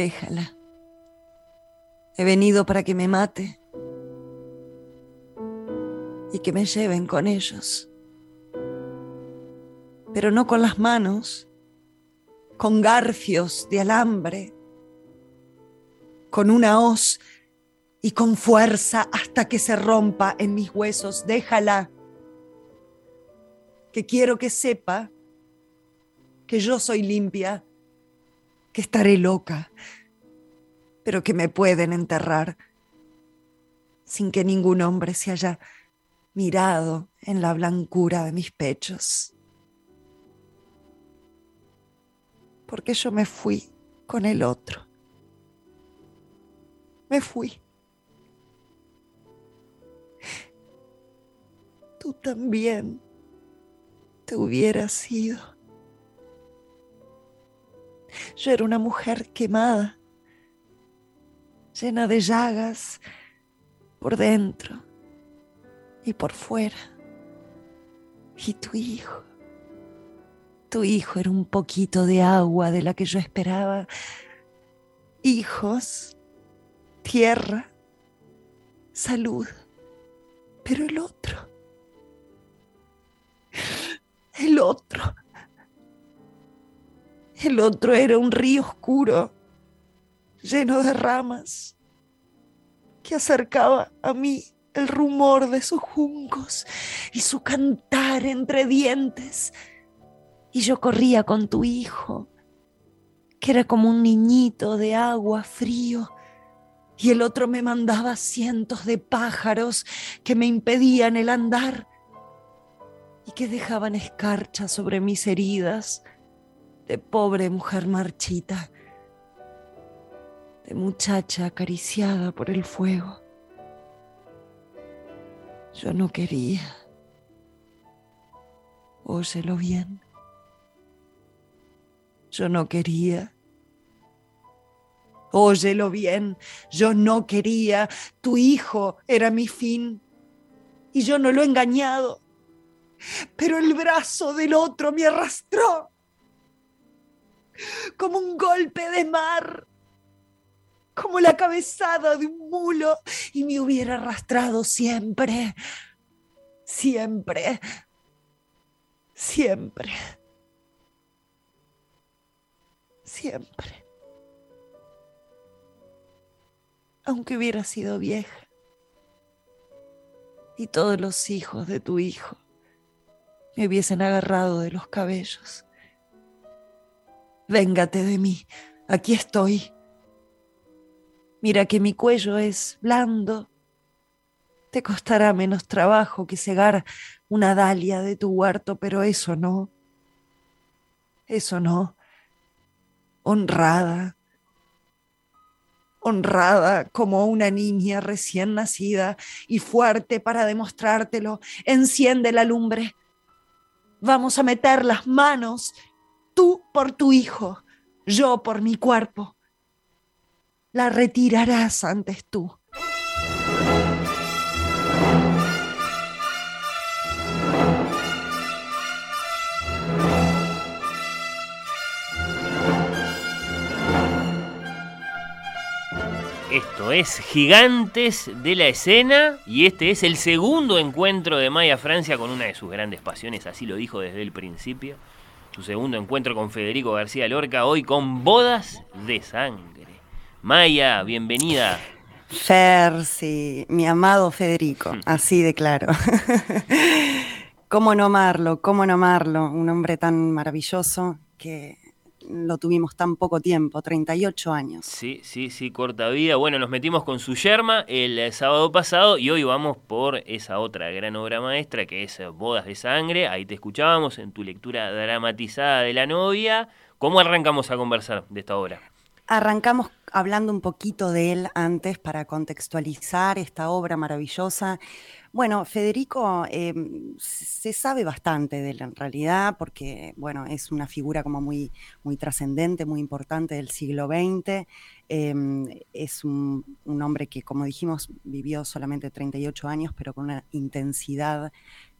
Déjala. He venido para que me mate y que me lleven con ellos. Pero no con las manos, con garfios de alambre, con una hoz y con fuerza hasta que se rompa en mis huesos. Déjala, que quiero que sepa que yo soy limpia, que estaré loca, pero que me pueden enterrar sin que ningún hombre se haya mirado en la blancura de mis pechos. Porque yo me fui con el otro. Me fui. Tú también te hubieras ido. Yo era una mujer quemada, llena de llagas por dentro y por fuera. Y tu hijo, tu hijo era un poquito de agua de la que yo esperaba. Hijos, tierra, salud. Pero el otro, el otro, el otro era un río oscuro, lleno de ramas, que acercaba a mí el rumor de sus juncos y su cantar entre dientes. Y yo corría con tu hijo, que era como un niñito de agua frío, y el otro me mandaba cientos de pájaros que me impedían el andar y que dejaban escarcha sobre mis heridas de pobre mujer marchita, de muchacha acariciada por el fuego. Yo no quería. Óyelo bien. Yo no quería. Óyelo bien, yo no quería. Tu hijo era mi fin. Y yo no lo he engañado. Pero el brazo del otro me arrastró. Como un golpe de mar como la cabezada de un mulo y me hubiera arrastrado siempre, siempre, siempre, siempre. Aunque hubiera sido vieja y todos los hijos de tu hijo me hubiesen agarrado de los cabellos. Véngate de mí, aquí estoy Mira que mi cuello es blando. Te costará menos trabajo que cegar una dalia de tu huerto, pero eso no. Eso no. Honrada. Honrada como una niña recién nacida y fuerte para demostrártelo. Enciende la lumbre. Vamos a meter las manos, tú por tu hijo, yo por mi cuerpo la retirarás antes tú. Esto es Gigantes de la Escena y este es el segundo encuentro de Maya Francia con una de sus grandes pasiones, así lo dijo desde el principio. Su segundo encuentro con Federico García Lorca, hoy con Bodas de Sangre. Maya, bienvenida. Fer, sí, mi amado Federico, hmm. así de claro. ¿Cómo no amarlo? ¿Cómo no amarlo? Un hombre tan maravilloso que lo tuvimos tan poco tiempo, 38 años. Sí, sí, sí, corta vida. Bueno, nos metimos con su yerma el eh, sábado pasado y hoy vamos por esa otra gran obra maestra que es Bodas de Sangre. Ahí te escuchábamos en tu lectura dramatizada de la novia. ¿Cómo arrancamos a conversar de esta obra? Arrancamos hablando un poquito de él antes para contextualizar esta obra maravillosa. Bueno, Federico em, se sabe bastante de él en realidad, porque bueno, es una figura como muy, muy trascendente, muy importante del siglo XX. Em, es un, hombre que, como dijimos, vivió solamente 38 años, pero con una intensidad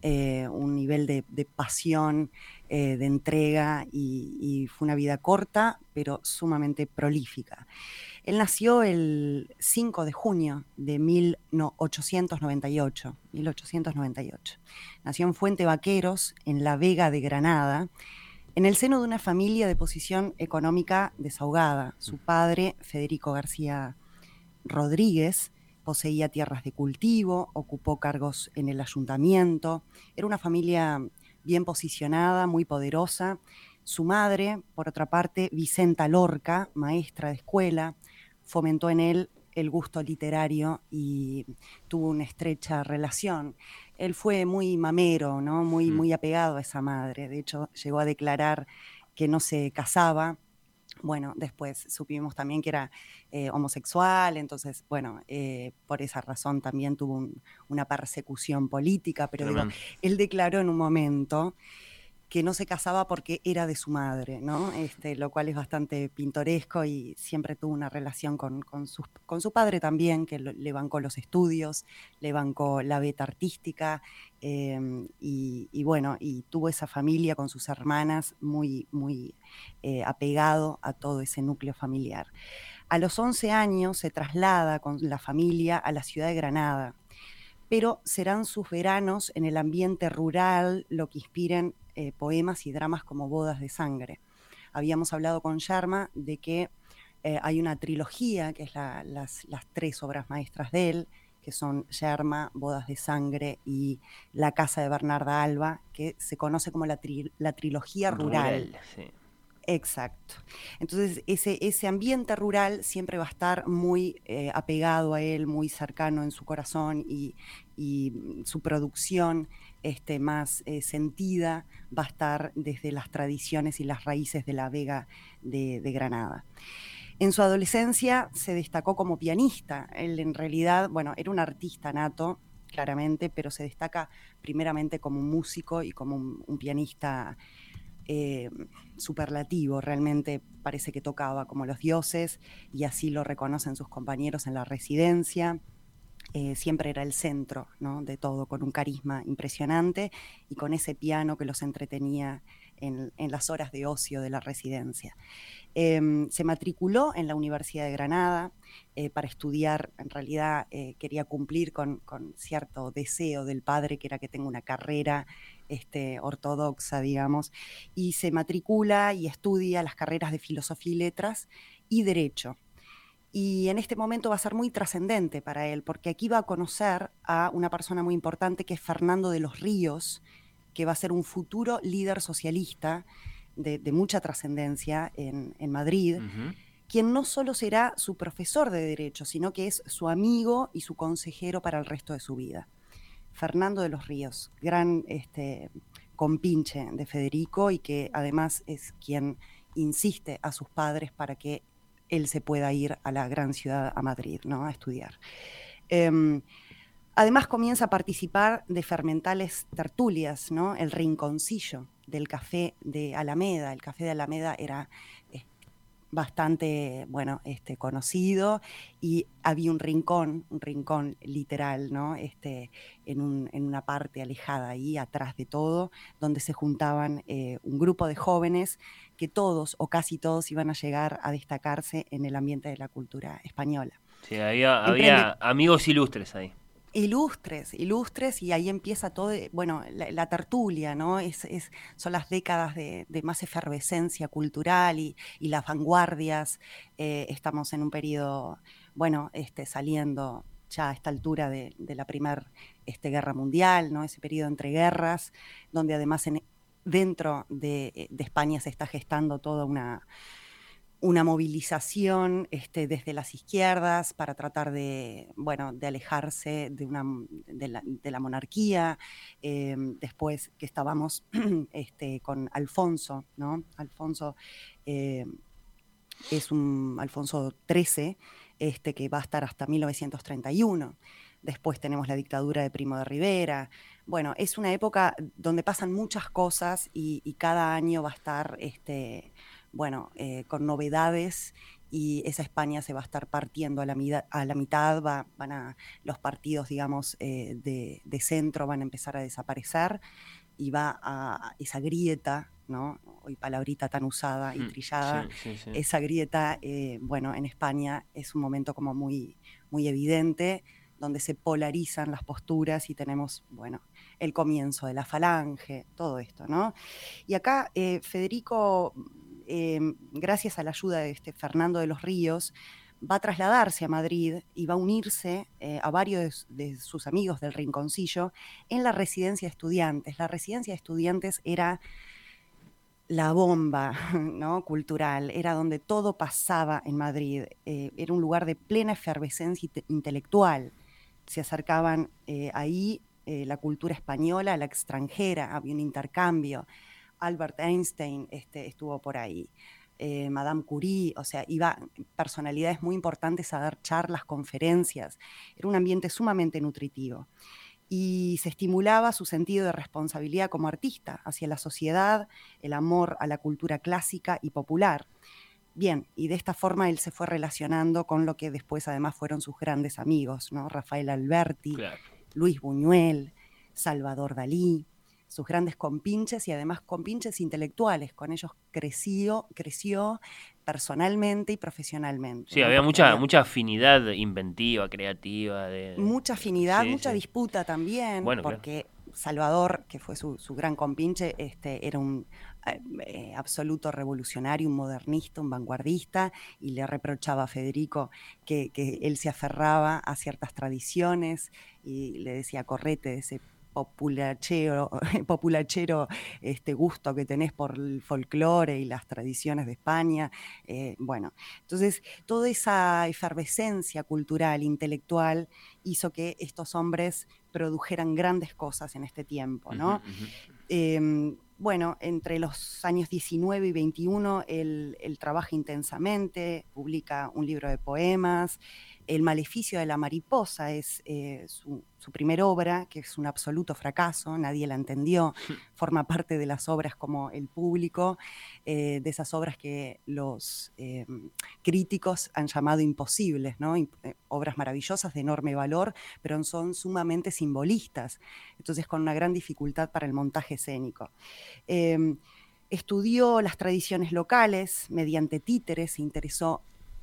eh, un nivel de, pasión, eh, de entrega y, fue una vida corta, pero sumamente prolífica. Él nació el 5 de junio de 1898, 1898. Nació en Fuente Vaqueros, en La Vega de Granada, en el seno de una familia de posición económica desahogada. Su padre, Federico García Rodríguez, poseía tierras de cultivo, ocupó cargos en el ayuntamiento, era una familia bien posicionada, muy poderosa. Su madre, por otra parte, Vicenta Lorca, maestra de escuela, fomentó en él el gusto literario y tuvo una estrecha relación. Él fue muy mamero, ¿no? muy, mm. muy apegado a esa madre. De hecho, llegó a declarar que no se casaba bueno, después supimos también que era eh, homosexual, entonces, bueno, eh, por esa razón también tuvo una persecución política, pero él declaró en un momento que no se casaba porque era de su madre, ¿no? Este, lo cual es bastante pintoresco y siempre tuvo una relación con, su, con su, padre también, que le bancó los estudios, le bancó la beta artística em, y, bueno, y tuvo esa familia con sus hermanas muy, muy eh, apegado a todo ese núcleo familiar. A los 11 años se traslada con la familia a la ciudad de Granada, pero serán sus veranos en el ambiente rural lo que inspiren eh, poemas y dramas como Bodas de Sangre. Habíamos hablado con Sharma de que eh, hay una trilogía, que es las, tres obras maestras de él, que son Yerma, Bodas de Sangre y La Casa de Bernarda Alba, que se conoce como la, trilogía rural. Exacto. Entonces, ese, ese ambiente rural siempre va a estar muy eh, apegado a él, muy cercano en su corazón y, su producción este, más eh, sentida va a estar desde las tradiciones y las raíces de la Vega de, Granada. En su adolescencia se destacó como pianista. Él en realidad, bueno, era un artista nato, claramente, pero se destaca primeramente como un músico y como un pianista eh, superlativo, realmente parece que tocaba como los dioses y así lo reconocen sus compañeros en la residencia. Eh, siempre era el centro de todo, con un carisma impresionante y con ese piano que los entretenía en, las horas de ocio de la residencia. Em, se matriculó en la Universidad de Granada eh, para estudiar, en realidad quería cumplir con, con, cierto deseo del padre, que era que tenga una carrera este, ortodoxa, digamos, y se matricula y estudia las carreras de filosofía y letras y derecho. Y en este momento va a ser muy trascendente para él, porque aquí va a conocer a una persona muy importante que es Fernando de los Ríos, que va a ser un futuro líder socialista de, mucha trascendencia en, Madrid, quien no solo será su profesor de derecho, sino que es su amigo y su consejero para el resto de su vida. Fernando de los Ríos, gran este, compinche de Federico y que además es quien insiste a sus padres para que él se pueda ir a la gran ciudad, a Madrid, ¿no? a estudiar. Em, además comienza a participar de fermentales tertulias, ¿no? el rinconcillo del café de Alameda. El café de Alameda era bastante, bueno, este, conocido y había un rincón, un rincón literal, ¿no? Este, en, una parte alejada ahí, atrás de todo, donde se juntaban eh, un grupo de jóvenes que todos o casi todos iban a llegar a destacarse en el ambiente de la cultura española. Sí, había amigos ilustres ahí ilustres, ilustres, y ahí empieza todo, bueno, la, tertulia, ¿no? Es, son las décadas de, más efervescencia cultural y, las vanguardias. Eh, estamos en un periodo, bueno, este, saliendo ya a esta altura de, la Primera este, Guerra Mundial, ¿no? Ese periodo entre guerras, donde además dentro de España se está gestando toda una una movilización este, desde las izquierdas para tratar de, bueno, de alejarse de, una, de, la, monarquía. Eh, después que estábamos este, con Alfonso, ¿no? Alfonso eh, es un Alfonso XIII, este, que va a estar hasta 1931. Después tenemos la dictadura de Primo de Rivera. Bueno, es una época donde pasan muchas cosas y, y cada año va a estar este, bueno, eh, con novedades y esa España se va a estar partiendo a la, mitad, a la mitad van a, los partidos, digamos, eh, de, centro van a empezar a desaparecer y va a esa grieta, ¿no? Hoy palabrita tan usada y mm, trillada, esa grieta, eh, bueno, en España es un momento como muy, muy evidente, donde se polarizan las posturas y tenemos, bueno, el comienzo de la falange, todo esto, ¿no? Y acá eh, Federico Em, gracias a la ayuda de este Fernando de los Ríos, va a trasladarse a Madrid y va a unirse eh, a varios de, sus amigos del Rinconcillo en la residencia de estudiantes. La residencia de estudiantes era la bomba cultural, era donde todo pasaba en Madrid, eh, era un lugar de plena efervescencia intelectual. Se acercaban eh, ahí la cultura española a la extranjera, había un intercambio. Albert Einstein este, estuvo por ahí. Eh, Madame Curie, o sea, iba personalidades muy importantes a dar charlas, conferencias. Era un ambiente sumamente nutritivo. Y se estimulaba su sentido de responsabilidad como artista hacia la sociedad, el amor a la cultura clásica y popular. Bien, y de esta forma él se fue relacionando con lo que después además fueron sus grandes amigos, ¿no? Rafael Alberti, Luis Buñuel, Salvador Dalí, sus grandes compinches y además compinches intelectuales. Con ellos creció, creció personalmente y profesionalmente. Sí, había mucha, mucha afinidad inventiva, creativa. De... Mucha afinidad, mucha disputa también, porque Salvador, que fue su, gran compinche, este, era un eh, eh, absoluto revolucionario, un modernista, un vanguardista, y le reprochaba a Federico que, que él se aferraba a ciertas tradiciones y le decía, correte de ese populachero, populachero este gusto que tenés por el folclore y las tradiciones de España. Eh, bueno, entonces toda esa efervescencia cultural, intelectual, hizo que estos hombres produjeran grandes cosas en este tiempo, ¿no? Em, bueno, entre los años 19 y 21 él, trabaja intensamente, publica un libro de poemas, El maleficio de la mariposa es eh, su, su primera obra, que es un absoluto fracaso, nadie la entendió, forma parte de las obras como El Público, eh, de esas obras que los eh, críticos han llamado imposibles, ¿no? Obras maravillosas de enorme valor, pero son sumamente simbolistas, entonces con una gran dificultad para el montaje escénico. Em, estudió las tradiciones locales mediante títeres, se interesó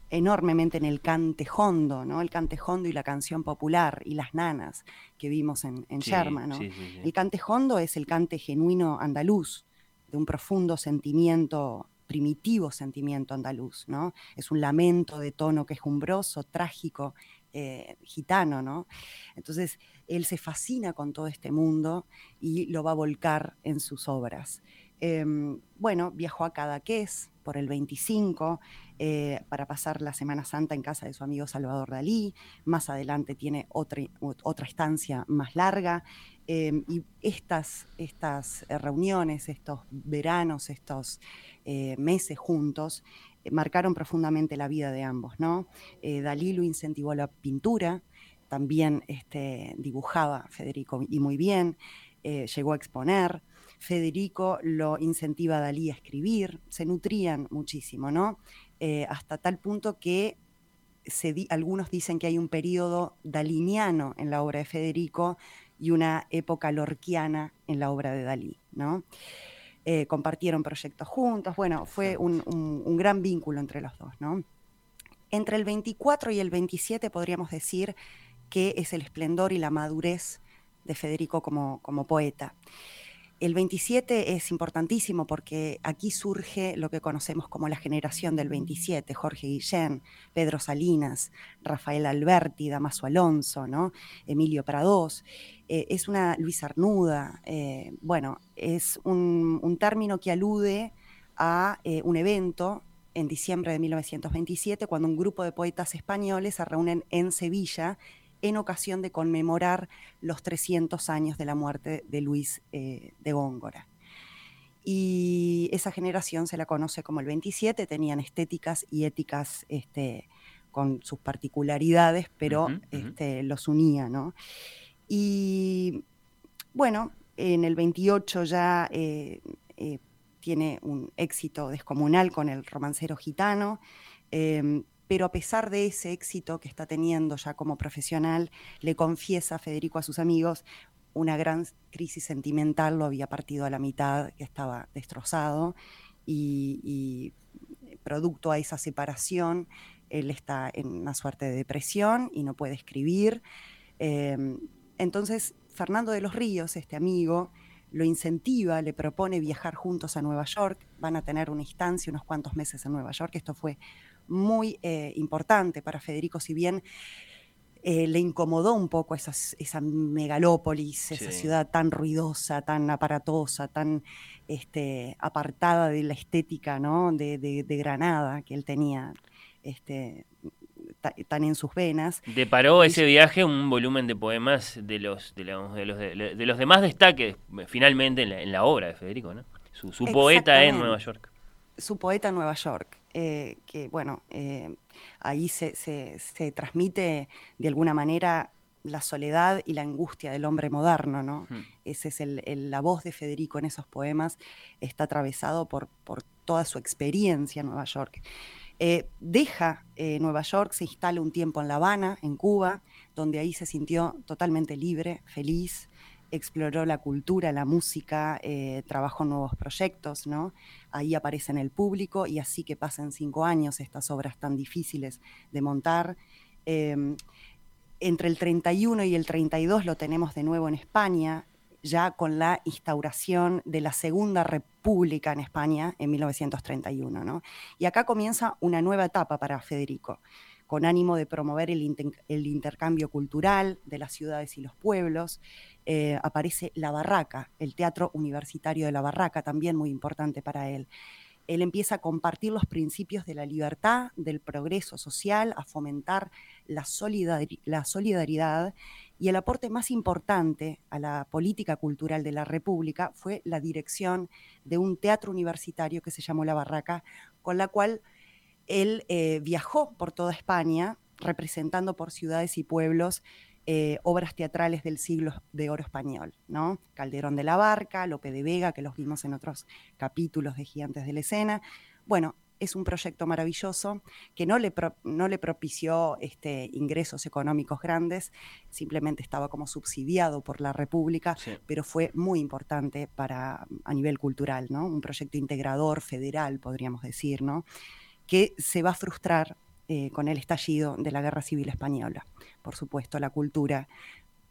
enormemente en el cantejondo, ¿no? El cantejondo y la canción popular y las nanas que vimos en, en Sherman, ¿no? el cantejondo es el cante genuino andaluz, de un profundo sentimiento, primitivo sentimiento andaluz, ¿no? Es un lamento de tono quejumbroso, trágico, eh, gitano, ¿no? Entonces, él se fascina con todo este mundo y lo va a volcar en sus obras. Em, bueno, viajó a Cadaqués por el 25, eh, para pasar la Semana Santa en casa de su amigo Salvador Dalí. Más adelante tiene otra, otra estancia más larga. Em, y estas, estas eh, reuniones, estos veranos, estos eh, meses juntos, marcaron profundamente la vida de ambos. Dalí lo incentivó la pintura, también este, dibujaba Federico y muy bien, llegó a exponer. Federico lo incentiva a Dalí a escribir, se nutrían muchísimo, ¿no? Eh, hasta tal punto que algunos dicen que hay un periodo daliniano en la obra de Federico y una época lorquiana en la obra de Dalí, ¿no? Eh, compartieron proyectos juntos, bueno, fue un, gran vínculo entre los dos, ¿no? Entre el 24 y el 27 podríamos decir que es el esplendor y la madurez de Federico como, como poeta. El 27 es importantísimo porque aquí surge lo que conocemos como la generación del 27, Jorge Guillén, Pedro Salinas, Rafael Alberti, Damaso Alonso, ¿no? Emilio Prados. Eh, es una Luis Arnuda, eh, bueno, es un, término que alude a eh, un evento en diciembre de 1927, cuando un grupo de poetas españoles se reúnen en Sevilla en ocasión de conmemorar los 300 años de la muerte de Luis eh, de Góngora. Y esa generación se la conoce como el 27, tenían estéticas y éticas este, con sus particularidades, pero este, los unía, ¿no? Y bueno, en el 28 ya eh, eh, tiene un éxito descomunal con el romancero gitano, Em, pero a pesar de ese éxito que está teniendo ya como profesional, le confiesa Federico a sus amigos una gran crisis sentimental, lo había partido a la mitad, estaba destrozado, y, producto a esa separación, él está en una suerte de depresión y no puede escribir. Em, entonces, Fernando de los Ríos, este amigo, lo incentiva, le propone viajar juntos a Nueva York, van a tener una instancia, unos cuantos meses en Nueva York, esto fue muy eh, importante para Federico, si bien eh, le incomodó un poco esa megalópolis, esa ciudad tan ruidosa, tan aparatosa, tan este, apartada de la estética ¿no? de, Granada que él tenía. Este, tan en sus venas. Deparó ese viaje un volumen de poemas de los de los, de los, de, los demás destaques finalmente en la, obra de Federico, ¿no? Su, su poeta en Nueva York. Su poeta en Nueva York. Eh, que bueno, eh, ahí se, transmite de alguna manera la soledad y la angustia del hombre moderno, ¿no? Esa es la voz de Federico en esos poemas, está atravesado por, por toda su experiencia en Nueva York. Eh, deja Nueva York, se instala un tiempo en La Habana, en Cuba, donde ahí se sintió totalmente libre, feliz, exploró la cultura, la música, eh, trabajó nuevos proyectos, ¿no? Ahí aparece en el público y así que pasan cinco años estas obras tan difíciles de montar. Em, entre el 31 y el 32 lo tenemos de nuevo en España, ya con la instauración de la Segunda República en España en 1931. ¿no? Y acá comienza una nueva etapa para Federico con ánimo de promover el, intercambio cultural de las ciudades y los pueblos. Eh, aparece La Barraca, el teatro universitario de La Barraca, también muy importante para él. Él empieza a compartir los principios de la libertad, del progreso social, a fomentar la, la solidaridad y el aporte más importante a la política cultural de la República fue la dirección de un teatro universitario que se llamó La Barraca, con la cual él eh, viajó por toda España representando por ciudades y pueblos eh, obras teatrales del siglo de oro español, ¿no? Calderón de la Barca, Lope de Vega, que los vimos en otros capítulos de Gigantes de la Escena. Bueno, es un proyecto maravilloso que no le, no le propició este, ingresos económicos grandes, simplemente estaba como subsidiado por la República, pero fue muy importante para, a nivel cultural, ¿no? Un proyecto integrador, federal, podríamos decir, ¿no? Que se va a frustrar eh, con el estallido de la Guerra Civil Española. Por supuesto, la cultura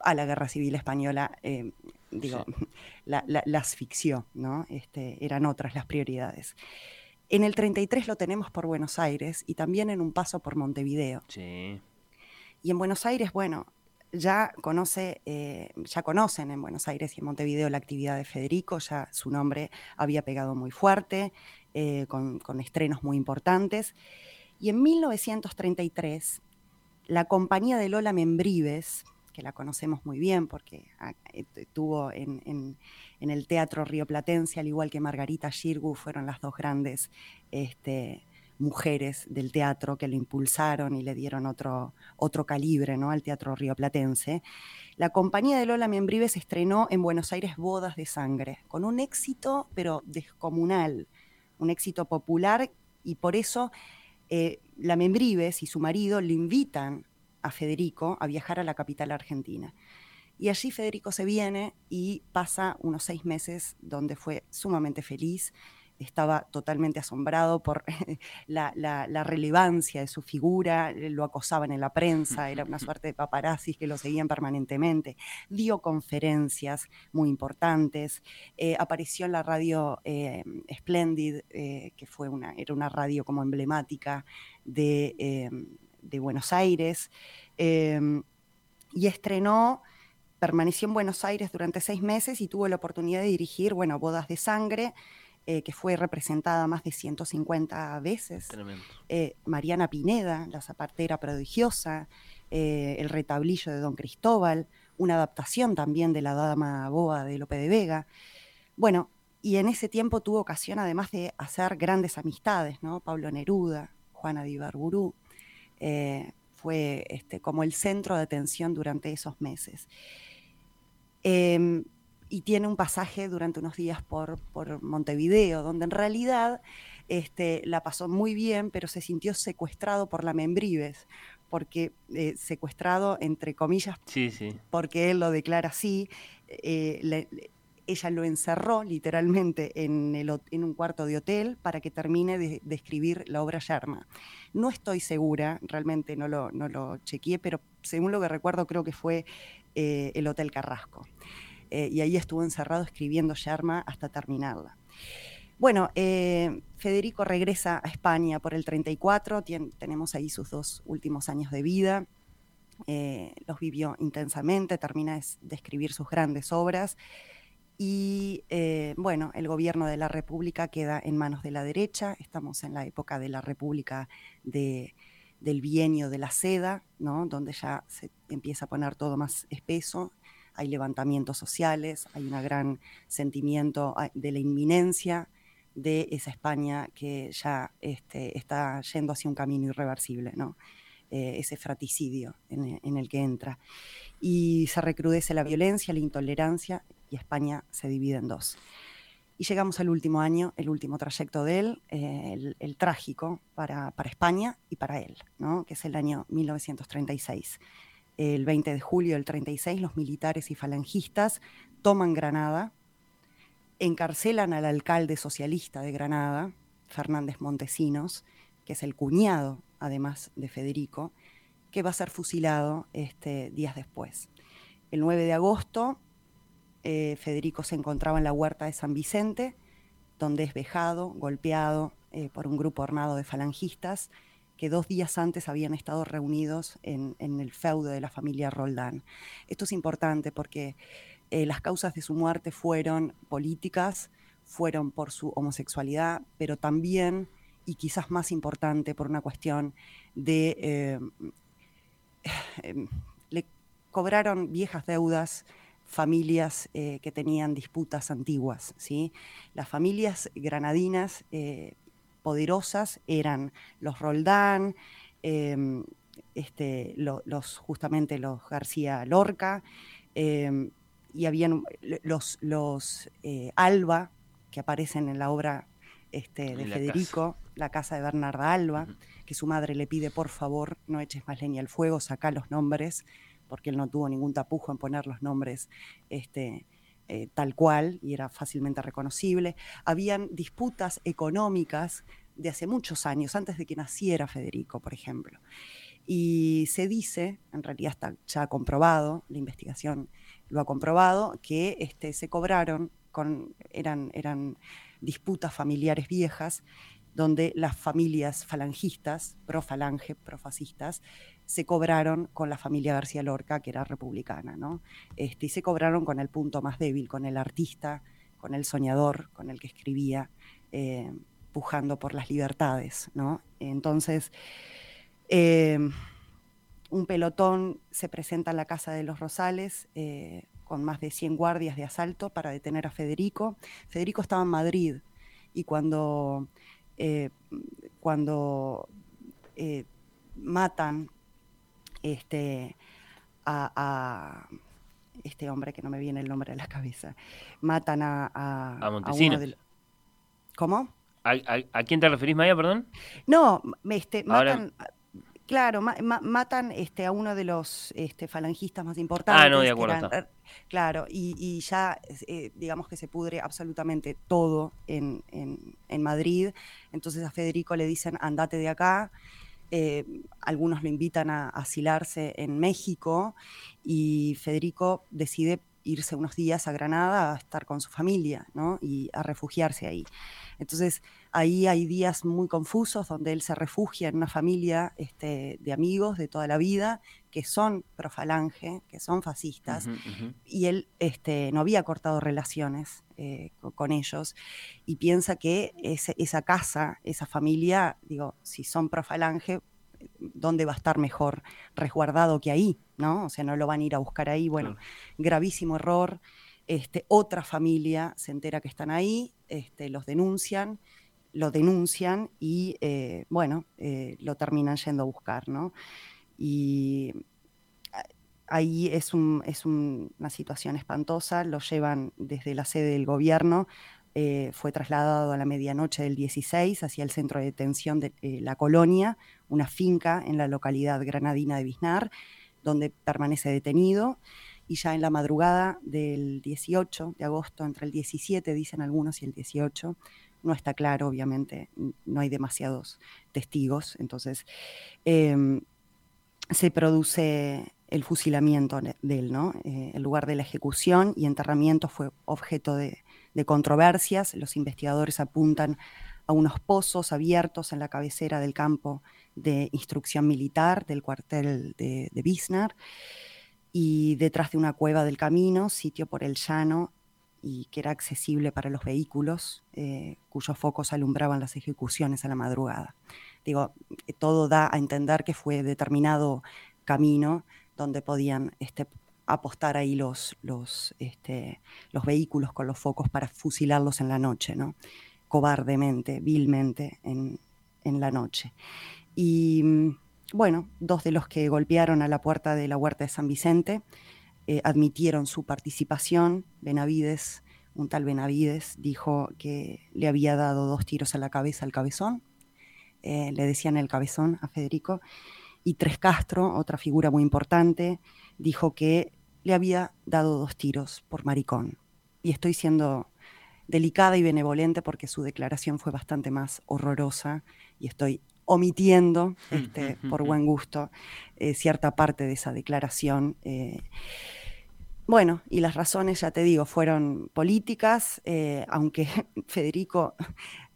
a la Guerra Civil Española, eh, digo, la, asfixió, ¿no? Este, eran otras las prioridades. En el 33 lo tenemos por Buenos Aires y también en un paso por Montevideo. Sí. Y en Buenos Aires, bueno, ya conoce, eh, ya conocen en Buenos Aires y en Montevideo la actividad de Federico, ya su nombre había pegado muy fuerte, eh, con, estrenos muy importantes. Y en 1933, la compañía de Lola Membrives, que la conocemos muy bien porque ah, estuvo en, el Teatro Río Platense, al igual que Margarita Shirgu, fueron las dos grandes este, mujeres del teatro que lo impulsaron y le dieron otro, otro calibre ¿no? al Teatro Río Platense. La compañía de Lola Membrives estrenó en Buenos Aires Bodas de Sangre, con un éxito pero descomunal un éxito popular y por eso eh, la Membrives y su marido le invitan a Federico a viajar a la capital argentina. Y allí Federico se viene y pasa unos seis meses donde fue sumamente feliz, estaba totalmente asombrado por la, relevancia de su figura, lo acosaban en la prensa, era una suerte de paparazzis que lo seguían permanentemente, dio conferencias muy importantes, eh, apareció en la radio eh, Splendid, eh, que fue una, era una radio como emblemática de, de Buenos Aires, y estrenó permaneció en Buenos Aires durante seis meses y tuvo la oportunidad de dirigir, bueno, Bodas de Sangre, eh, que fue representada más de 150 veces. Eh, Mariana Pineda, la zapatera prodigiosa, eh, el retablillo de Don Cristóbal, una adaptación también de la Dama Boa de Lope de Vega. Bueno, y en ese tiempo tuvo ocasión además de hacer grandes amistades, ¿no? Pablo Neruda, Juana de Ibarburu, fue este, como el centro de atención durante esos meses. Em, y tiene un pasaje durante unos días por, Montevideo, donde en realidad este, la pasó muy bien, pero se sintió secuestrado por la Membrives, porque eh, secuestrado entre comillas, sí, sí. porque él lo declara así, eh, ella lo encerró literalmente en, el, en, un cuarto de hotel para que termine de, escribir la obra Yerma. No estoy segura, realmente no lo, no lo chequeé, pero según lo que recuerdo creo que fue eh, el Hotel Carrasco. Y ahí estuvo encerrado escribiendo Yerma hasta terminarla. Bueno, eh, Federico regresa a España por el 34, tenemos ahí sus dos últimos años de vida, eh, los vivió intensamente, termina de escribir sus grandes obras y eh, bueno, el gobierno de la República queda en manos de la derecha, estamos en la época de la República del bienio de la seda, ¿no? donde ya se empieza a poner todo más espeso, hay levantamientos sociales, hay un gran sentimiento ah, de la inminencia de esa España que ya este, está yendo hacia un camino irreversible, ¿no? Eh, ese fraticidio en, el que entra. Y se recrudece la violencia, la intolerancia, y España se divide en dos. Y llegamos al último año, el último trayecto de él, eh, el, trágico para, para, España y para él, ¿no? que es el año 1936. El 20 de julio del 36, los militares y falangistas toman Granada, encarcelan al alcalde socialista de Granada, Fernández Montesinos, que es el cuñado, además de Federico, que va a ser fusilado este, días después. El 9 de agosto, eh, Federico se encontraba en la huerta de San Vicente, donde es vejado, golpeado eh, por un grupo armado de falangistas que dos días antes habían estado reunidos en, el feudo de la familia Roldán. Esto es importante porque eh, las causas de su muerte fueron políticas, fueron por su homosexualidad, pero también, y quizás más importante, por una cuestión de... Eh, em, le cobraron viejas deudas familias eh, que tenían disputas antiguas. ¿sí? Las familias granadinas poderosas eran los Roldán, em, este, los, justamente los García Lorca, em, y habían los, los eh, Alba, que aparecen en la obra este, de Federico, la casa de Bernarda Alba, que su madre le pide, por favor, no eches más leña al fuego, saca los nombres, porque él no tuvo ningún tapujo en poner los nombres este, eh, tal cual y era fácilmente reconocible. Habían disputas económicas de hace muchos años, antes de que naciera Federico, por ejemplo. Y se dice, en realidad está ya comprobado, la investigación lo ha comprobado, que este, se cobraron, con, eran, eran disputas familiares viejas, donde las familias falangistas, pro-falange, pro-fascistas, se cobraron con la familia García Lorca, que era republicana, ¿no? Este, y se cobraron con el punto más débil, con el artista, con el soñador, con el que escribía, eh, pujando por las libertades, ¿no? Entonces, eh, un pelotón se presenta en la Casa de los Rosales eh, con más de 100 guardias de asalto para detener a Federico. Federico estaba en Madrid y cuando, eh, cuando matan este, a, este hombre que no me viene el nombre a la cabeza, matan a, a, Montesinos. ¿Cómo? ¿A, quién te referís, Maya, perdón? No, este, matan... Claro, matan este, a uno de los este, falangistas más importantes. Ah, no, de acuerdo. claro, y, ya eh, digamos que se pudre absolutamente todo en, Madrid. Entonces a Federico le dicen, andate de acá. Eh, algunos lo invitan a asilarse en México y Federico decide irse unos días a Granada a estar con su familia ¿no? y a refugiarse ahí. Entonces, ahí hay días muy confusos donde él se refugia en una familia este, de amigos de toda la vida que son profalange, que son fascistas, y él este, no había cortado relaciones eh, con, ellos y piensa que esa casa, esa familia, digo, si son profalange, ¿dónde va a estar mejor resguardado que ahí? ¿no? O sea, no lo van a ir a buscar ahí. Bueno, gravísimo error. Este, otra familia se entera que están ahí, este, los denuncian, lo denuncian y, eh, bueno, eh, lo terminan yendo a buscar, ¿no? Y ahí es, un, es una situación espantosa, lo llevan desde la sede del gobierno eh, fue trasladado a la medianoche del 16 hacia el centro de detención de eh, La Colonia, una finca en la localidad granadina de Biznar, donde permanece detenido. Y ya en la madrugada del 18 de agosto, entre el 17, dicen algunos, y el 18, no está claro, obviamente, no hay demasiados testigos, entonces em, se produce el fusilamiento de él, ¿no? Eh, el lugar de la ejecución y enterramiento fue objeto de, controversias. Los investigadores apuntan a unos pozos abiertos en la cabecera del campo de instrucción militar del cuartel de, de y detrás de una cueva del camino, sitio por el llano y que era accesible para los vehículos, eh, cuyos focos alumbraban las ejecuciones a la madrugada. Digo, todo da a entender que fue determinado camino donde podían este, apostar ahí los, los, este, los vehículos con los focos para fusilarlos en la noche, ¿no? cobardemente, vilmente en, la noche. Y bueno, dos de los que golpearon a la puerta de la huerta de San Vicente eh, admitieron su participación. Benavides, un tal Benavides, dijo que le había dado dos tiros a la cabeza al cabezón. Eh, le decían el cabezón a Federico y Tres Castro, otra figura muy importante, dijo que le había dado dos tiros por maricón. Y estoy siendo delicada y benevolente porque su declaración fue bastante más horrorosa y estoy omitiendo, este, por buen gusto, eh, cierta parte de esa declaración. Eh. bueno, y las razones, ya te digo, fueron políticas, eh, aunque Federico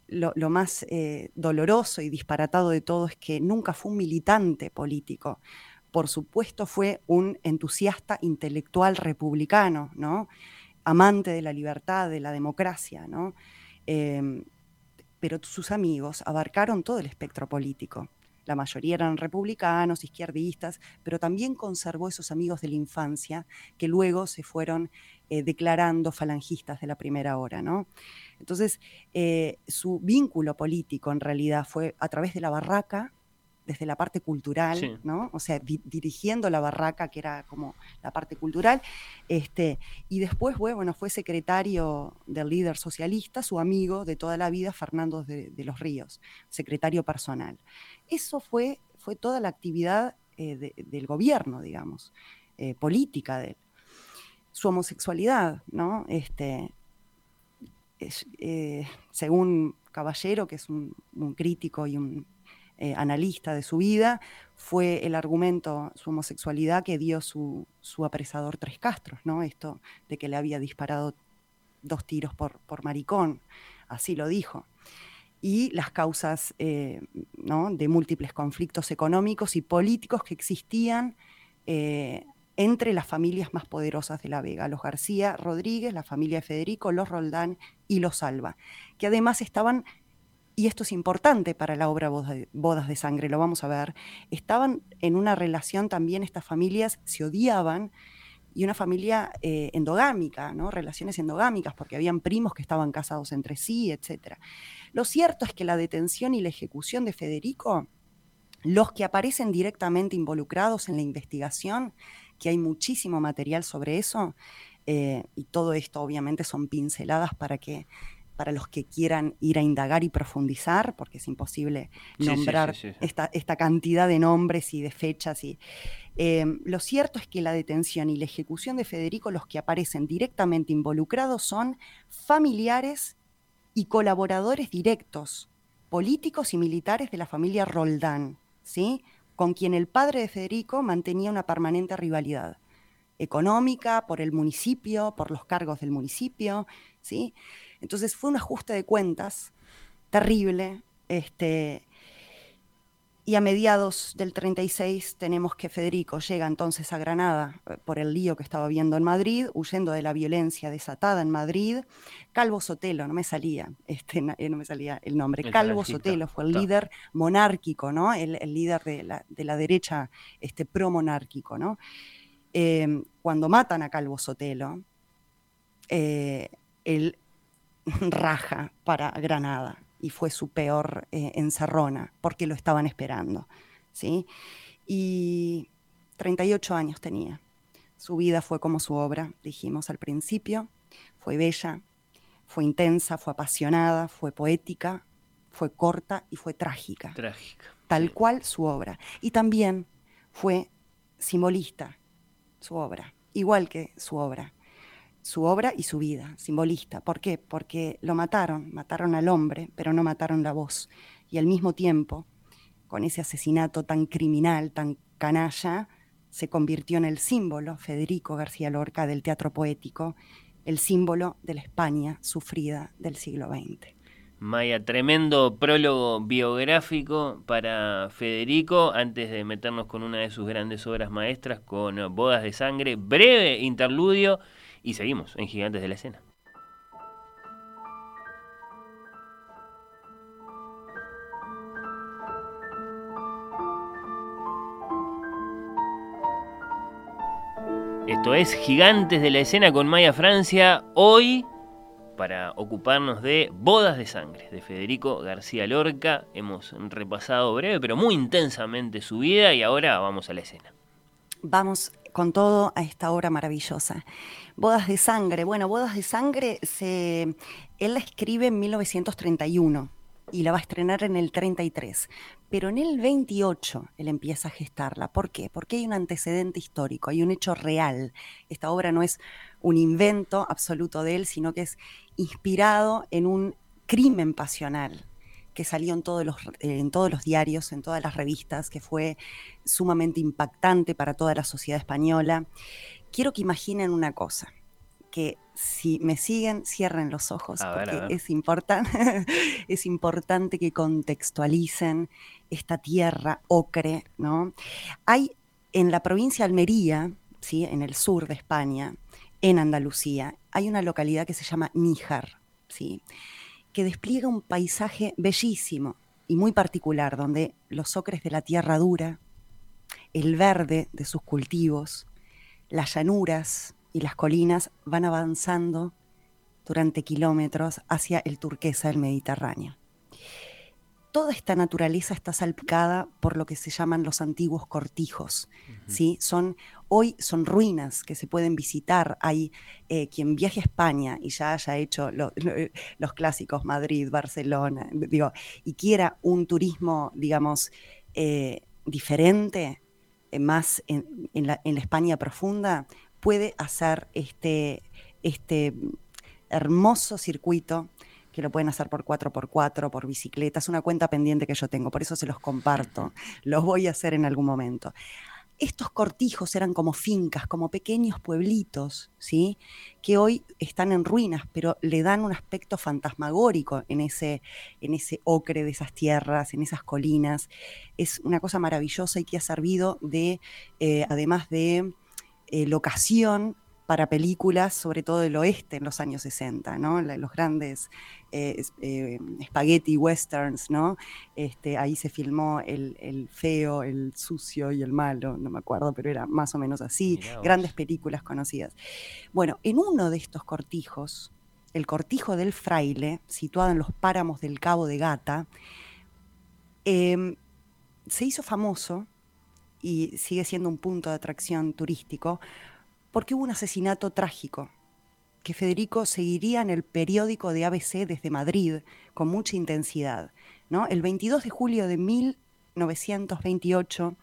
lo, más eh, doloroso y disparatado de todo es que nunca fue un militante político. Por supuesto fue un entusiasta intelectual republicano, ¿no? amante de la libertad, de la democracia, ¿no? Pero sus amigos abarcaron todo el espectro político. La mayoría eran republicanos, izquierdistas, pero también conservó esos amigos de la infancia que luego se fueron eh, declarando falangistas de la primera hora, ¿no? Entonces, eh, su vínculo político en realidad fue a través de la barraca, desde la parte cultural, ¿no? O sea, dirigiendo la barraca, que era como la parte cultural, este, y después, bueno, fue secretario del líder socialista, su amigo de toda la vida, Fernando de, los Ríos, secretario personal. Eso fue, fue toda la actividad eh, del gobierno, digamos, política de él su homosexualidad, ¿no? Este, eh, según Caballero, que es un, crítico y un eh, analista de su vida, fue el argumento, su homosexualidad, que dio su, apresador Tres Castros, ¿no? Esto de que le había disparado dos tiros por, por maricón, así lo dijo. Y las causas eh, ¿no? de múltiples conflictos económicos y políticos que existían entre las familias más poderosas de La Vega, los García Rodríguez, la familia de Federico, los Roldán y los Alba, que además estaban, y esto es importante para la obra Bodas de Sangre, lo vamos a ver, estaban en una relación también, estas familias se odiaban, y una familia eh, endogámica, ¿no? relaciones endogámicas, porque habían primos que estaban casados entre sí, etc. Lo cierto es que la detención y la ejecución de Federico, los que aparecen directamente involucrados en la investigación, que hay muchísimo material sobre eso eh, y todo esto obviamente son pinceladas para que para los que quieran ir a indagar y profundizar, porque es imposible nombrar esta, cantidad de nombres y de fechas. Y, eh, lo cierto es que la detención y la ejecución de Federico, los que aparecen directamente involucrados son familiares y colaboradores directos, políticos y militares de la familia Roldán, ¿sí? con quien el padre de Federico mantenía una permanente rivalidad económica, por el municipio, por los cargos del municipio, ¿sí? Entonces fue un ajuste de cuentas terrible, este, y a mediados del 36 tenemos que Federico llega entonces a Granada eh, por el lío que estaba viendo en Madrid, huyendo de la violencia desatada en Madrid. Calvo Sotelo, no me salía, este, no me salía el nombre. Calvo Sotelo fue el líder monárquico, ¿no? El, líder de la, de la, derecha este, pro-monárquico, ¿no? Em, cuando matan a Calvo Sotelo, eh, él raja para Granada y fue su peor eh, encerrona, porque lo estaban esperando. ¿sí? Y 38 años tenía. Su vida fue como su obra, dijimos al principio, fue bella, fue intensa, fue apasionada, fue poética, fue corta y fue trágica. Trágica. Tal cual su obra. Y también fue simbolista su obra, igual que su obra. Su obra y su vida, simbolista. ¿Por qué? Porque lo mataron, mataron al hombre, pero no mataron la voz. Y al mismo tiempo, con ese asesinato tan criminal, tan canalla, se convirtió en el símbolo, Federico García Lorca, del teatro poético, el símbolo de la España sufrida del siglo XX. Maya, tremendo prólogo biográfico para Federico antes de meternos con una de sus grandes obras maestras, con Bodas de Sangre, breve interludio y seguimos en Gigantes de la Escena. Esto es Gigantes de la Escena con Maya Francia. Hoy, para ocuparnos de Bodas de Sangre, de Federico García Lorca. Hemos repasado breve, pero muy intensamente su vida y ahora vamos a la escena. Vamos con todo a esta obra maravillosa. Bodas de Sangre. Bueno, Bodas de Sangre, se, él la escribe en 1931 y la va a estrenar en el 33. Pero en el 28 él empieza a gestarla. ¿Por qué? Porque hay un antecedente histórico, hay un hecho real. Esta obra no es un invento absoluto de él, sino que es inspirado en un crimen pasional que salió en todos, los, en todos los diarios, en todas las revistas, que fue sumamente impactante para toda la sociedad española. Quiero que imaginen una cosa que si me siguen, cierren los ojos, porque Es, importante, es importante que contextualicen esta tierra ocre, ¿no? Hay en la provincia de Almería, ¿sí? en el sur de España, en Andalucía, hay una localidad que se llama Níjar, ¿sí? Que despliega un paisaje bellísimo y muy particular, donde los ocres de la tierra dura, el verde de sus cultivos, las llanuras, y las colinas van avanzando durante kilómetros hacia el turquesa del Mediterráneo. Toda esta naturaleza está salpicada por lo que se llaman los antiguos cortijos. ¿sí? son, hoy son ruinas que se pueden visitar. Hay eh, quien viaje a España y ya haya hecho los clásicos Madrid, Barcelona, digo, y quiera un turismo, digamos, eh, diferente, eh, más en, la, en la España profunda, puede hacer este, este hermoso circuito que lo pueden hacer por 4x4, por bicicleta. Es una cuenta pendiente que yo tengo, por eso se los comparto. Los voy a hacer en algún momento. Estos cortijos eran como fincas, como pequeños pueblitos, ¿sí? Que hoy están en ruinas, pero le dan un aspecto fantasmagórico en ese, en ese ocre de esas tierras, en esas colinas. Es una cosa maravillosa y que ha servido de, eh, además de eh, locación para películas, sobre todo del oeste en los años 60, ¿no? los grandes eh, eh, spaghetti westerns, ¿no? Este, ahí se filmó el, feo, el sucio y el malo, no me acuerdo, pero era más o menos así, grandes películas conocidas. Bueno, en uno de estos cortijos, el cortijo del fraile, situado en los páramos del Cabo de Gata, em, se hizo famoso y sigue siendo un punto de atracción turístico, porque hubo un asesinato trágico que Federico seguiría en el periódico de ABC desde Madrid con mucha intensidad. ¿no? El 22 de julio de 1928,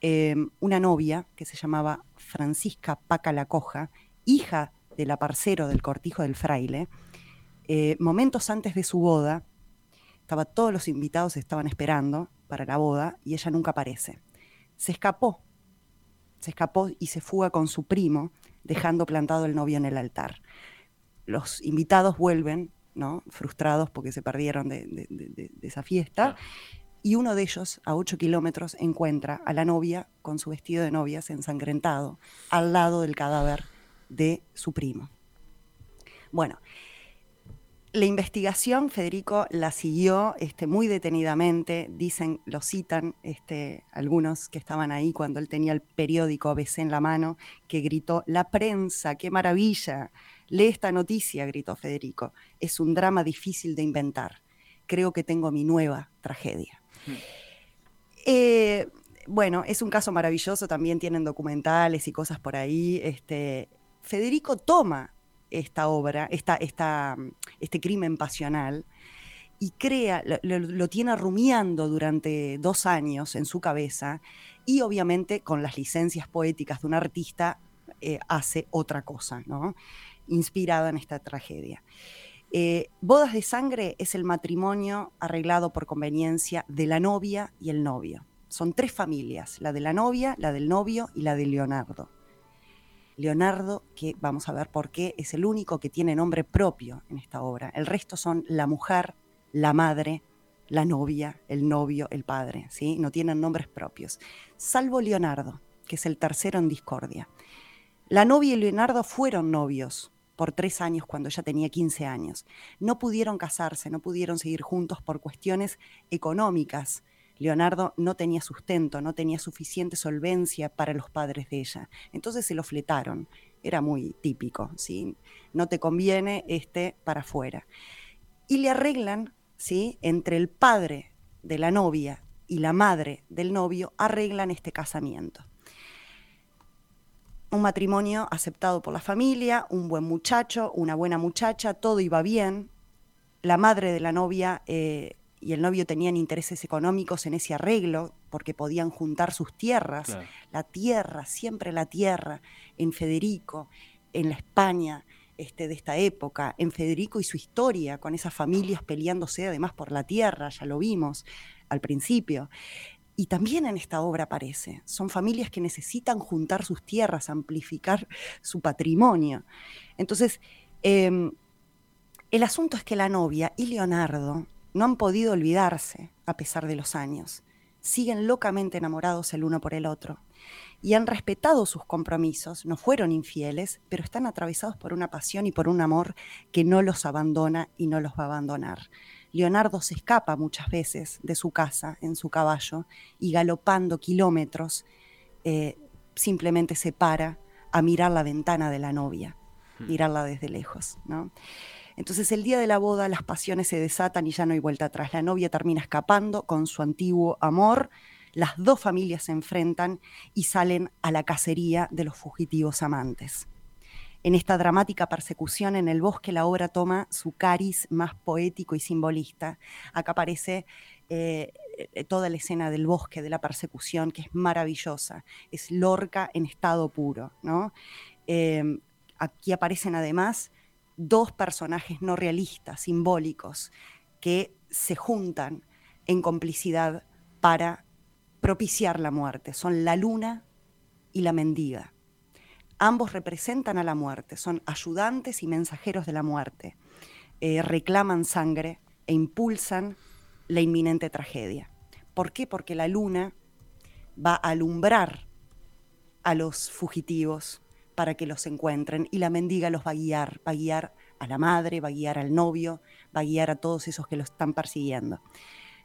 eh, una novia que se llamaba Francisca Paca la Coja, hija del aparcero del cortijo del fraile, eh, momentos antes de su boda, todos los invitados estaban esperando para la boda y ella nunca aparece se escapó. Se escapó y se fuga con su primo, dejando plantado el novio en el altar. Los invitados vuelven, ¿no? frustrados porque se perdieron de, esa fiesta, y uno de ellos, a ocho kilómetros, encuentra a la novia con su vestido de novias ensangrentado al lado del cadáver de su primo. Bueno, la investigación, Federico la siguió este, muy detenidamente, dicen, lo citan este, algunos que estaban ahí cuando él tenía el periódico ABC en la mano, que gritó, la prensa, qué maravilla, lee esta noticia, gritó Federico, es un drama difícil de inventar, creo que tengo mi nueva tragedia. Hmm. Eh, bueno, es un caso maravilloso, también tienen documentales y cosas por ahí. Este, Federico toma esta obra, esta, esta, este crimen pasional, y crea, lo, tiene rumiando durante dos años en su cabeza, y obviamente con las licencias poéticas de un artista eh, hace otra cosa, ¿no? inspirada en esta tragedia. Eh, Bodas de Sangre es el matrimonio arreglado por conveniencia de la novia y el novio. Son tres familias, la de la novia, la del novio y la de Leonardo. Leonardo, que vamos a ver por qué, es el único que tiene nombre propio en esta obra. El resto son la mujer, la madre, la novia, el novio, el padre, ¿sí? No tienen nombres propios. Salvo Leonardo, que es el tercero en discordia. La novia y Leonardo fueron novios, por tres años cuando ella tenía 15 años. No pudieron casarse, no pudieron seguir juntos por cuestiones económicas. Leonardo no tenía sustento, no tenía suficiente solvencia para los padres de ella. Entonces se lo fletaron. Era muy típico, ¿sí? No te conviene este para afuera. Y le arreglan, ¿sí? Entre el padre de la novia y la madre del novio, arreglan este casamiento un matrimonio aceptado por la familia, un buen muchacho, una buena muchacha, todo iba bien. La madre de la novia eh, y el novio tenían intereses económicos en ese arreglo porque podían juntar sus tierras, la tierra, siempre la tierra, en Federico, en la España este, de esta época, en Federico y su historia, con esas familias peleándose además por la tierra, ya lo vimos al principio. Y también en esta obra aparece. Son familias que necesitan juntar sus tierras, amplificar su patrimonio. Entonces, em, el asunto es que la novia y Leonardo no han podido olvidarse a pesar de los años. Siguen locamente enamorados el uno por el otro. Y han respetado sus compromisos, no fueron infieles, pero están atravesados por una pasión y por un amor que no los abandona y no los va a abandonar. Leonardo se escapa muchas veces de su casa en su caballo y galopando kilómetros eh, simplemente se para a mirar la ventana de la novia, hmm. mirarla desde lejos. ¿no? Entonces el día de la boda las pasiones se desatan y ya no hay vuelta atrás. La novia termina escapando con su antiguo amor, las dos familias se enfrentan y salen a la cacería de los fugitivos amantes. En esta dramática persecución en el bosque, la obra toma su cariz más poético y simbolista. Acá aparece eh, eh, toda la escena del bosque, de la persecución, que es maravillosa. Es Lorca en estado puro. ¿no? Em, aquí aparecen además dos personajes no realistas, simbólicos, que se juntan en complicidad para propiciar la muerte. Son la luna y la mendiga. Ambos representan a la muerte, son ayudantes y mensajeros de la muerte. Eh, reclaman sangre e impulsan la inminente tragedia. ¿Por qué? Porque la luna va a alumbrar a los fugitivos para que los encuentren y la mendiga los va a guiar, va a guiar a la madre, va a guiar al novio, va a guiar a todos esos que los están persiguiendo.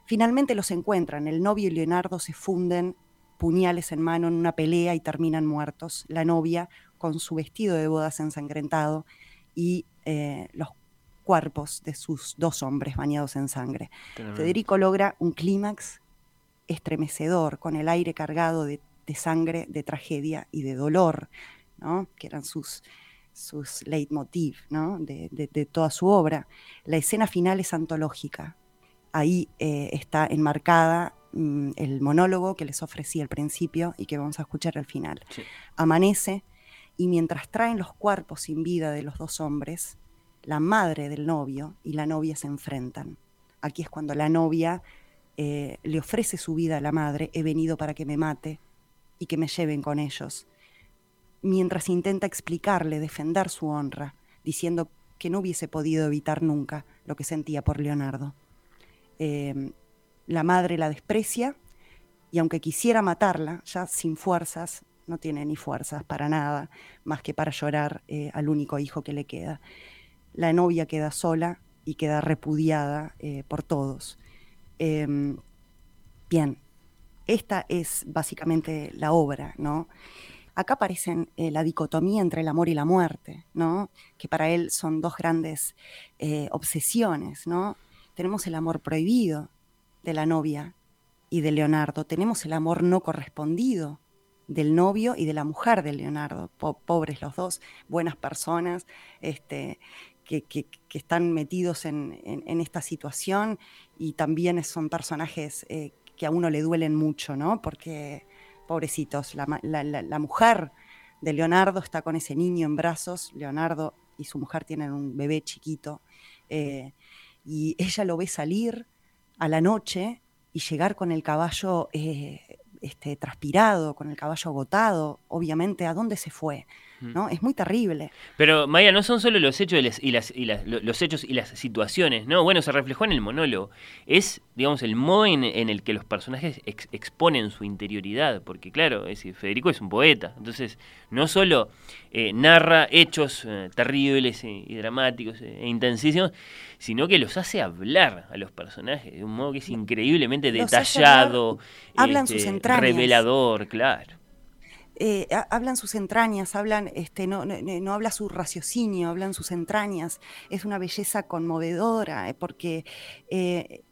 Finalmente los encuentran, el novio y Leonardo se funden puñales en mano en una pelea y terminan muertos. La novia con su vestido de bodas ensangrentado y eh, los cuerpos de sus dos hombres bañados en sangre. Federico logra un clímax estremecedor, con el aire cargado de, sangre, de tragedia y de dolor, ¿no? que eran sus, sus leitmotiv ¿no? de, toda su obra. La escena final es antológica. Ahí eh, está enmarcada mm, el monólogo que les ofrecí al principio y que vamos a escuchar al final. Amanece, y mientras traen los cuerpos sin vida de los dos hombres, la madre del novio y la novia se enfrentan. Aquí es cuando la novia eh, le ofrece su vida a la madre, he venido para que me mate y que me lleven con ellos, mientras intenta explicarle, defender su honra, diciendo que no hubiese podido evitar nunca lo que sentía por Leonardo. Em, la madre la desprecia y aunque quisiera matarla, ya sin fuerzas, no tiene ni fuerzas para nada, más que para llorar eh, al único hijo que le queda. La novia queda sola y queda repudiada eh, por todos. Em, bien, esta es básicamente la obra, ¿no? Acá aparecen eh, la dicotomía entre el amor y la muerte, ¿no? Que para él son dos grandes obsesiones, ¿no? Tenemos el amor prohibido de la novia y de Leonardo, tenemos el amor no correspondido del novio y de la mujer de Leonardo, pobres los dos, buenas personas, este, que, están metidos en, esta situación y también son personajes eh, que a uno le duelen mucho, ¿no? Porque, pobrecitos, la, mujer de Leonardo está con ese niño en brazos, Leonardo y su mujer tienen un bebé chiquito, eh, y ella lo ve salir a la noche y llegar con el caballo eh, este, transpirado, con el caballo agotado, obviamente, ¿a dónde se fue? ¿No? Es muy terrible. Pero, Maya, no son solo los hechos y, las, y, los hechos y las situaciones, ¿no? Bueno, se reflejó en el monólogo. Es, digamos, el modo en, el que los personajes exponen su interioridad, porque, claro, es, Federico es un poeta, entonces no solo eh, narra hechos eh, terribles y dramáticos e intensísimos, sino que los hace hablar a los personajes de un modo que es increíblemente detallado, hablan sus este, revelador, claro. Eh, hablan sus entrañas, hablan, este, no, no, habla su raciocinio, hablan sus entrañas. Es una belleza conmovedora, eh, porque eh,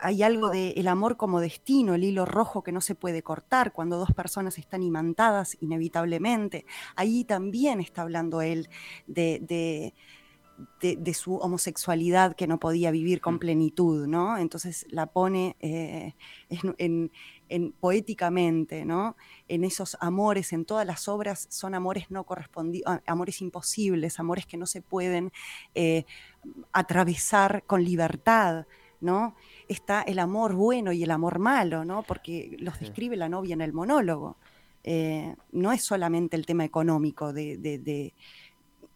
hay algo de el amor como destino, el hilo rojo que no se puede cortar cuando dos personas están imantadas inevitablemente. Ahí también está hablando él de, de su homosexualidad que no podía vivir con mm. plenitud, ¿no? Entonces la pone en, poéticamente, ¿no? En esos amores, en todas las obras son amores no correspondidos, ah, amores imposibles, amores que no se pueden eh, atravesar con libertad, ¿no? Está el amor bueno y el amor malo, ¿no? Porque los describe la novia en el monólogo. Eh, no es solamente el tema económico de,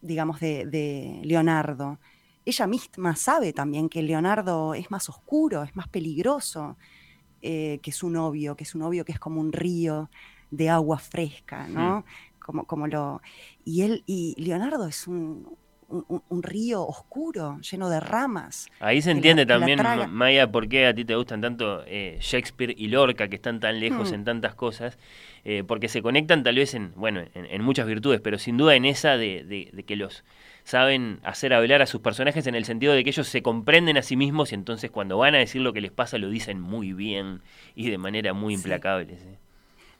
digamos, de Leonardo. Ella misma sabe también que Leonardo es más oscuro, es más peligroso, eh, que su novio, que es un novio que es como un río de agua fresca, ¿no? Como, como lo. Y él, y Leonardo es un, un, río oscuro, lleno de ramas. Ahí se entiende también, Maya, por qué a ti te gustan tanto eh, Shakespeare y Lorca, que están tan lejos hmm. en tantas cosas, eh, porque se conectan tal vez en, bueno, en, muchas virtudes, pero sin duda en esa de, de que los saben hacer hablar a sus personajes en el sentido de que ellos se comprenden a sí mismos y entonces cuando van a decir lo que les pasa lo dicen muy bien y de manera muy implacable.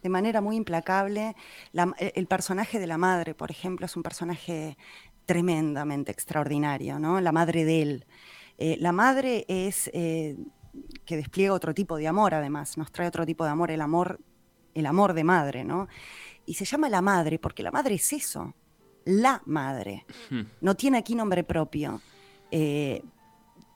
De manera muy implacable. el personaje de la madre, por ejemplo, es un personaje tremendamente extraordinario, ¿no? La madre de él. Eh, la madre es eh, que despliega otro tipo de amor, además, nos trae otro tipo de amor, el amor, el amor de madre, ¿no? Y se llama la madre porque la madre es eso, la madre. No tiene aquí nombre propio. Eh,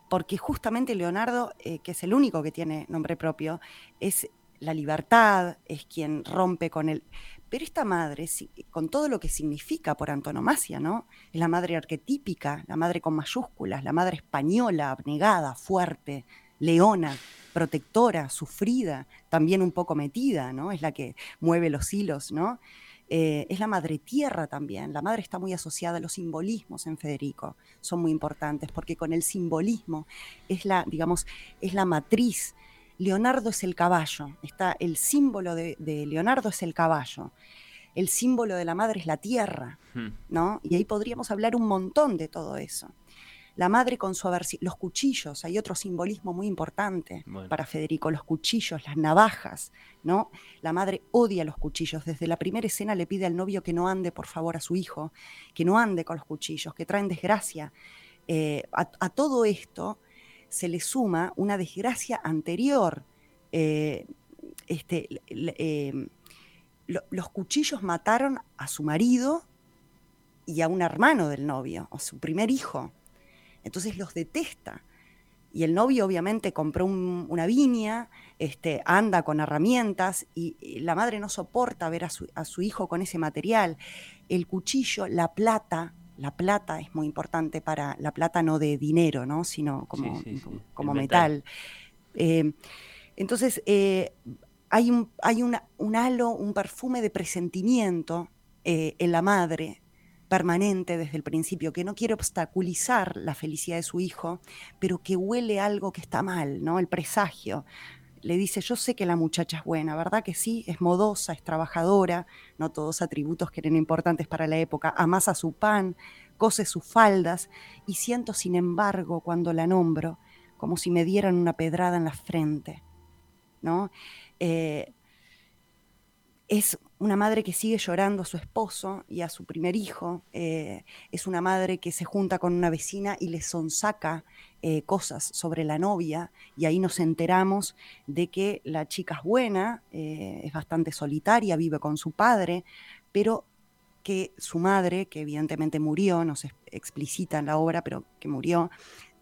porque justamente Leonardo, eh, que es el único que tiene nombre propio, es la libertad, es quien rompe con él. Pero esta madre, con todo lo que significa por antonomasia, ¿no? Es la madre arquetípica, la madre con mayúsculas, la madre española, abnegada, fuerte, leona, protectora, sufrida, también un poco metida, ¿no? Es la que mueve los hilos, ¿no? Eh, es la madre tierra también. La madre está muy asociada a los simbolismos en Federico, son muy importantes porque con el simbolismo es la, digamos, es la matriz. Leonardo es el caballo, está el símbolo de, Leonardo es el caballo. El símbolo de la madre es la tierra, hmm. ¿no? Y ahí podríamos hablar un montón de todo eso. La madre con su aversión, los cuchillos, hay otro simbolismo muy importante para Federico, los cuchillos, las navajas, ¿no? La madre odia los cuchillos. Desde la primera escena le pide al novio que no ande, por favor, a su hijo, que no ande con los cuchillos, que traen desgracia. Eh, a, todo esto se le suma una desgracia anterior. Eh, este, eh, los cuchillos mataron a su marido y a un hermano del novio, o su primer hijo. Entonces los detesta. Y el novio obviamente compró una viña, este, anda con herramientas y, la madre no soporta ver a su, hijo con ese material. El cuchillo, la plata, la plata es muy importante para, la plata no de dinero, ¿no? sino como, como metal. Eh, entonces, eh, hay, un, hay un halo, un perfume de presentimiento eh, en la madre permanente desde el principio, que no quiere obstaculizar la felicidad de su hijo, pero que huele algo que está mal, ¿no? El presagio. Le dice, yo sé que la muchacha es buena, ¿verdad que sí? Es modosa, es trabajadora, no todos atributos que eran importantes para la época, amasa su pan, cose sus faldas, y siento, sin embargo, cuando la nombro, como si me dieran una pedrada en la frente, ¿no? Eh, es una madre que sigue llorando a su esposo y a su primer hijo. Eh, es una madre que se junta con una vecina y le sonsaca eh, cosas sobre la novia. Y ahí nos enteramos de que la chica es buena, eh, es bastante solitaria, vive con su padre, pero que su madre, que evidentemente murió, no se explicita en la obra, pero que murió,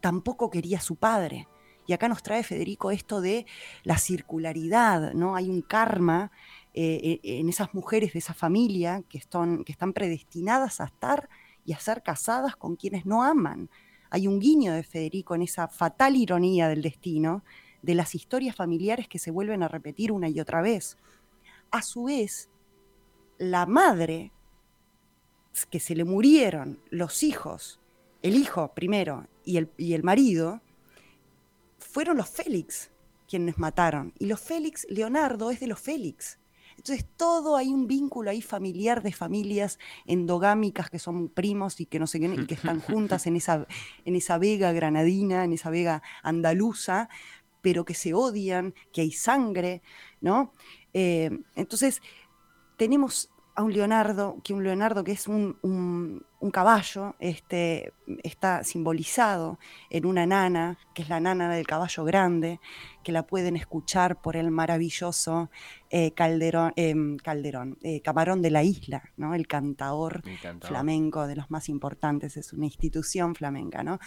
tampoco quería a su padre. Y acá nos trae Federico esto de la circularidad, ¿no? Hay un karma eh, eh, en esas mujeres de esa familia que están, que están predestinadas a estar y a ser casadas con quienes no aman. Hay un guiño de Federico en esa fatal ironía del destino, de las historias familiares que se vuelven a repetir una y otra vez. A su vez, la madre, que se le murieron los hijos, el hijo primero y el, y el marido, fueron los Félix quienes mataron. Y los Félix, Leonardo es de los Félix. Entonces, todo hay un vínculo ahí familiar de familias endogámicas que son primos y que no sé qué, y que están juntas en esa, en esa vega granadina, en esa vega andaluza, pero que se odian, que hay sangre, ¿no? Eh, entonces, tenemos a un Leonardo, que un Leonardo que es un, un, caballo, este, está simbolizado en una nana, que es la nana del caballo grande, que la pueden escuchar por el maravilloso eh, Calderón, Calderón eh, Camarón de la Isla, ¿no? el cantador, flamenco de los más importantes, es una institución flamenca. ¿no?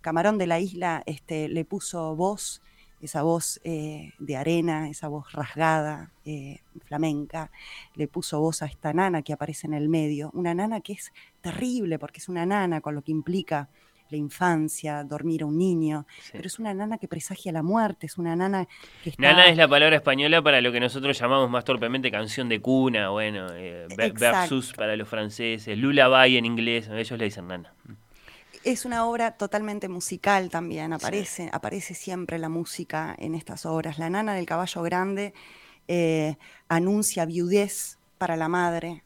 Camarón de la Isla este, le puso voz esa voz eh, de arena, esa voz rasgada, eh, flamenca, le puso voz a esta nana que aparece en el medio, una nana que es terrible porque es una nana con lo que implica la infancia, dormir a un niño, pero es una nana que presagia la muerte, es una nana que está... Nana es la palabra española para lo que nosotros llamamos más torpemente canción de cuna, bueno, eh, versus para los franceses, lullaby en inglés, ellos le dicen nana. Es una obra totalmente musical también, aparece, aparece siempre la música en estas obras. La nana del caballo grande eh, anuncia viudez para la madre,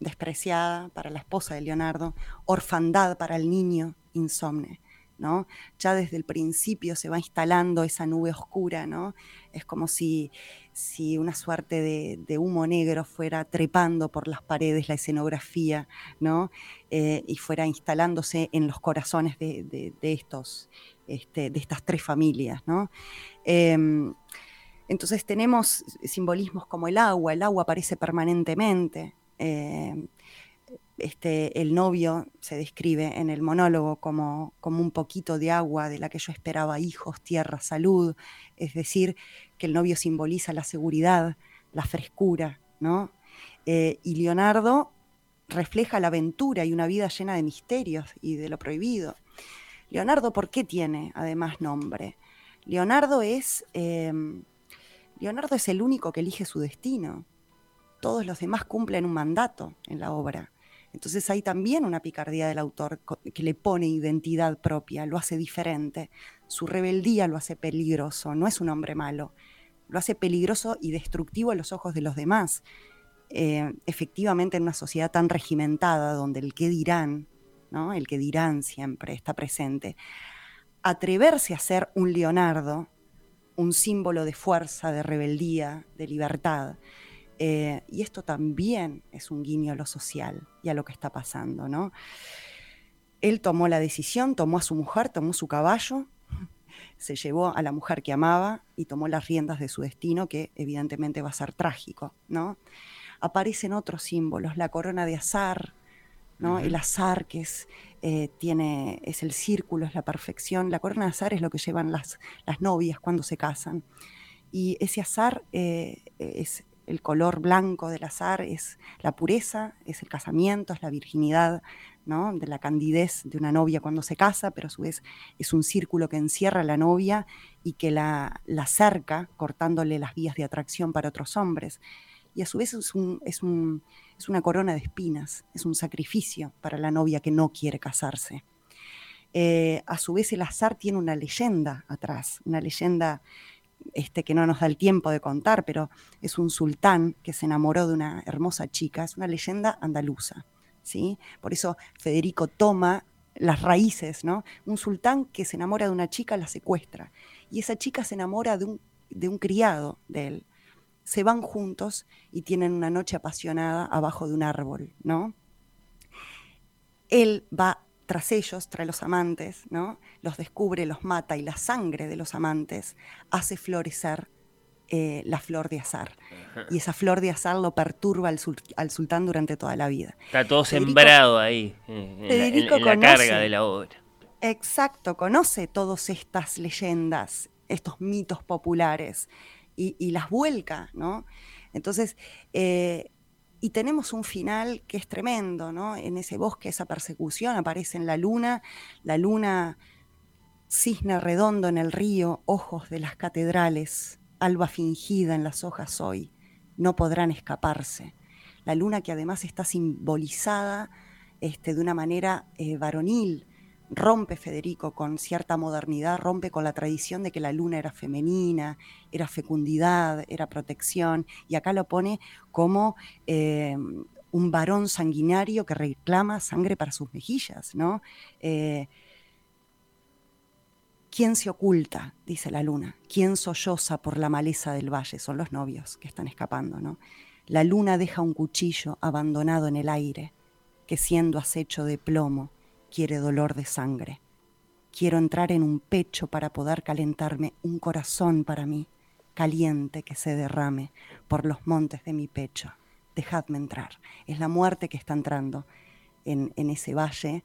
despreciada para la esposa de Leonardo, orfandad para el niño insomne. Ya desde el principio se va instalando esa nube oscura, ¿no? Es como si, si una suerte de, humo negro fuera trepando por las paredes la escenografía, ¿no? Eh, y fuera instalándose en los corazones de, estos, este, de estas tres familias, ¿no? Em, entonces tenemos simbolismos como el agua, el agua aparece permanentemente. Eh, este, el novio se describe en el monólogo como, como un poquito de agua de la que yo esperaba hijos, tierra, salud, es decir, que el novio simboliza la seguridad, la frescura, ¿no? Eh, y Leonardo refleja la aventura y una vida llena de misterios y de lo prohibido. Leonardo, ¿por qué tiene además nombre? Leonardo es, em, Leonardo es el único que elige su destino. Todos los demás cumplen un mandato en la obra. Entonces hay también una picardía del autor que le pone identidad propia, lo hace diferente. Su rebeldía lo hace peligroso, no es un hombre malo, lo hace peligroso y destructivo a los ojos de los demás. Eh, efectivamente en una sociedad tan regimentada donde el que dirán, el que dirán siempre está presente, atreverse a ser un Leonardo, un símbolo de fuerza, de rebeldía, de libertad, eh, y esto también es un guiño a lo social y a lo que está pasando, ¿no? Él tomó la decisión, tomó a su mujer, tomó su caballo, se llevó a la mujer que amaba y tomó las riendas de su destino, que evidentemente va a ser trágico, ¿no? Aparecen otros símbolos, la corona de azar, ¿no? El azar que es, eh, tiene, es el círculo, es la perfección. La corona de azar es lo que llevan las, las novias cuando se casan. Y ese azar eh, es el color blanco del azar es la pureza, es el casamiento, es la virginidad, ¿no? de la candidez de una novia cuando se casa, pero a su vez es un círculo que encierra a la novia y que la, la cerca, cortándole las vías de atracción para otros hombres. Y a su vez es, un, es, un, es una corona de espinas, es un sacrificio para la novia que no quiere casarse. Eh, a su vez el azar tiene una leyenda atrás, una leyenda este, que no nos da el tiempo de contar, pero es un sultán que se enamoró de una hermosa chica, es una leyenda andaluza. ¿sí? Por eso Federico toma las raíces, ¿no? Un sultán que se enamora de una chica la secuestra y esa chica se enamora de un, de un criado de él. se van juntos y tienen una noche apasionada abajo de un árbol, ¿no? Él va tras ellos, trae los amantes, ¿no? Los descubre, los mata y la sangre de los amantes hace florecer eh, la flor de azar. Y esa flor de azar lo perturba al, sultán durante toda la vida. Está todo sembrado ahí, en, la, carga de la obra. Exacto, conoce todas estas leyendas, estos mitos populares, y, las vuelca, ¿no? Entonces, eh, y tenemos un final que es tremendo, ¿no? En ese bosque, esa persecución, aparece en la luna, la luna cisne redondo en el río, ojos de las catedrales, alba fingida en las hojas hoy, no podrán escaparse. La luna que además está simbolizada este, de una manera eh, varonil, rompe Federico con cierta modernidad, rompe con la tradición de que la luna era femenina, era fecundidad, era protección, y acá lo pone como eh, un varón sanguinario que reclama sangre para sus mejillas, ¿no? Eh, ¿Quién se oculta? dice la luna. ¿Quién solloza por la maleza del valle? Son los novios que están escapando, ¿no? La luna deja un cuchillo abandonado en el aire, que siendo acecho de plomo, quiere dolor de sangre. Quiero entrar en un pecho para poder calentarme, un corazón para mí, caliente que se derrame por los montes de mi pecho. Dejadme entrar. Es la muerte que está entrando en, ese valle,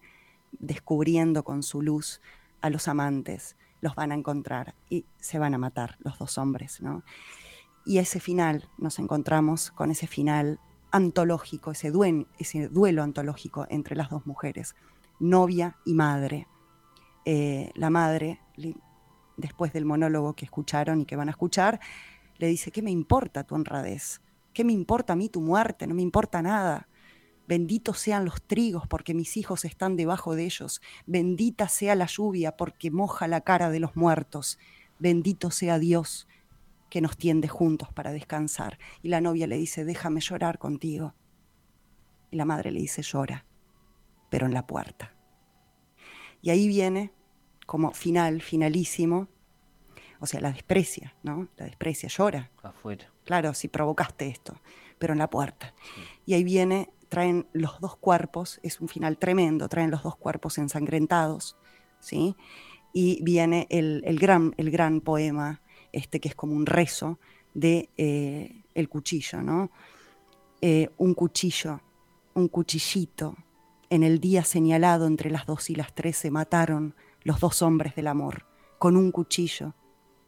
descubriendo con su luz a los amantes. Los van a encontrar y se van a matar los dos hombres, ¿no? Y ese final, nos encontramos con ese final antológico, ese duelo antológico entre las dos mujeres novia y madre. Eh, la madre, después del monólogo que escucharon y que van a escuchar, le dice, ¿qué me importa tu honradez? ¿Qué me importa a mí tu muerte? No me importa nada. Benditos sean los trigos porque mis hijos están debajo de ellos. Bendita sea la lluvia porque moja la cara de los muertos. Bendito sea Dios que nos tiende juntos para descansar. Y la novia le dice, déjame llorar contigo. Y la madre le dice, llora pero en la puerta. Y ahí viene como final, finalísimo, o sea, la desprecia, ¿no? La desprecia, llora. Afuera. Claro, si provocaste esto, pero en la puerta. Y ahí viene, traen los dos cuerpos, es un final tremendo, traen los dos cuerpos ensangrentados, ¿sí? Y viene el, gran, el gran poema, este que es como un rezo de eh, el cuchillo, ¿no? Eh, un cuchillo, un cuchillito, en el día señalado entre las dos y las tres se mataron los dos hombres del amor, con un cuchillo,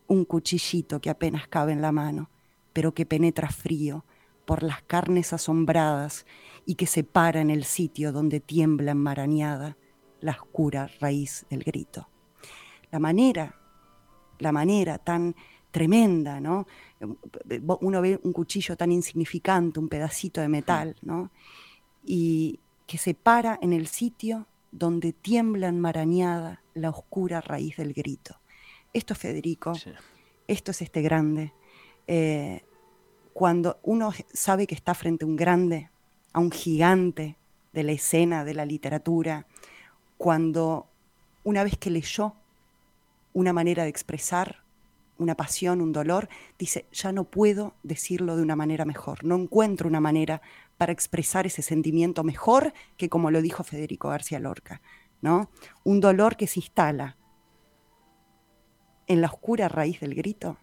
un cuchillito que apenas cabe en la mano, pero que penetra frío por las carnes asombradas y que se para en el sitio donde tiembla enmarañada la oscura raíz del grito. La manera, la manera tan tremenda, ¿no? Uno ve un cuchillo tan insignificante, un pedacito de metal, ¿no? Y, que se para en el sitio donde tiembla enmarañada la oscura raíz del grito. Esto es Federico, esto es este grande. Eh, cuando uno sabe que está frente a un grande, a un gigante de la escena, de la literatura, cuando una vez que leyó una manera de expresar una pasión, un dolor, dice, ya no puedo decirlo de una manera mejor, no encuentro una manera para expresar ese sentimiento mejor que como lo dijo Federico García Lorca, ¿no? Un dolor que se instala en la oscura raíz del grito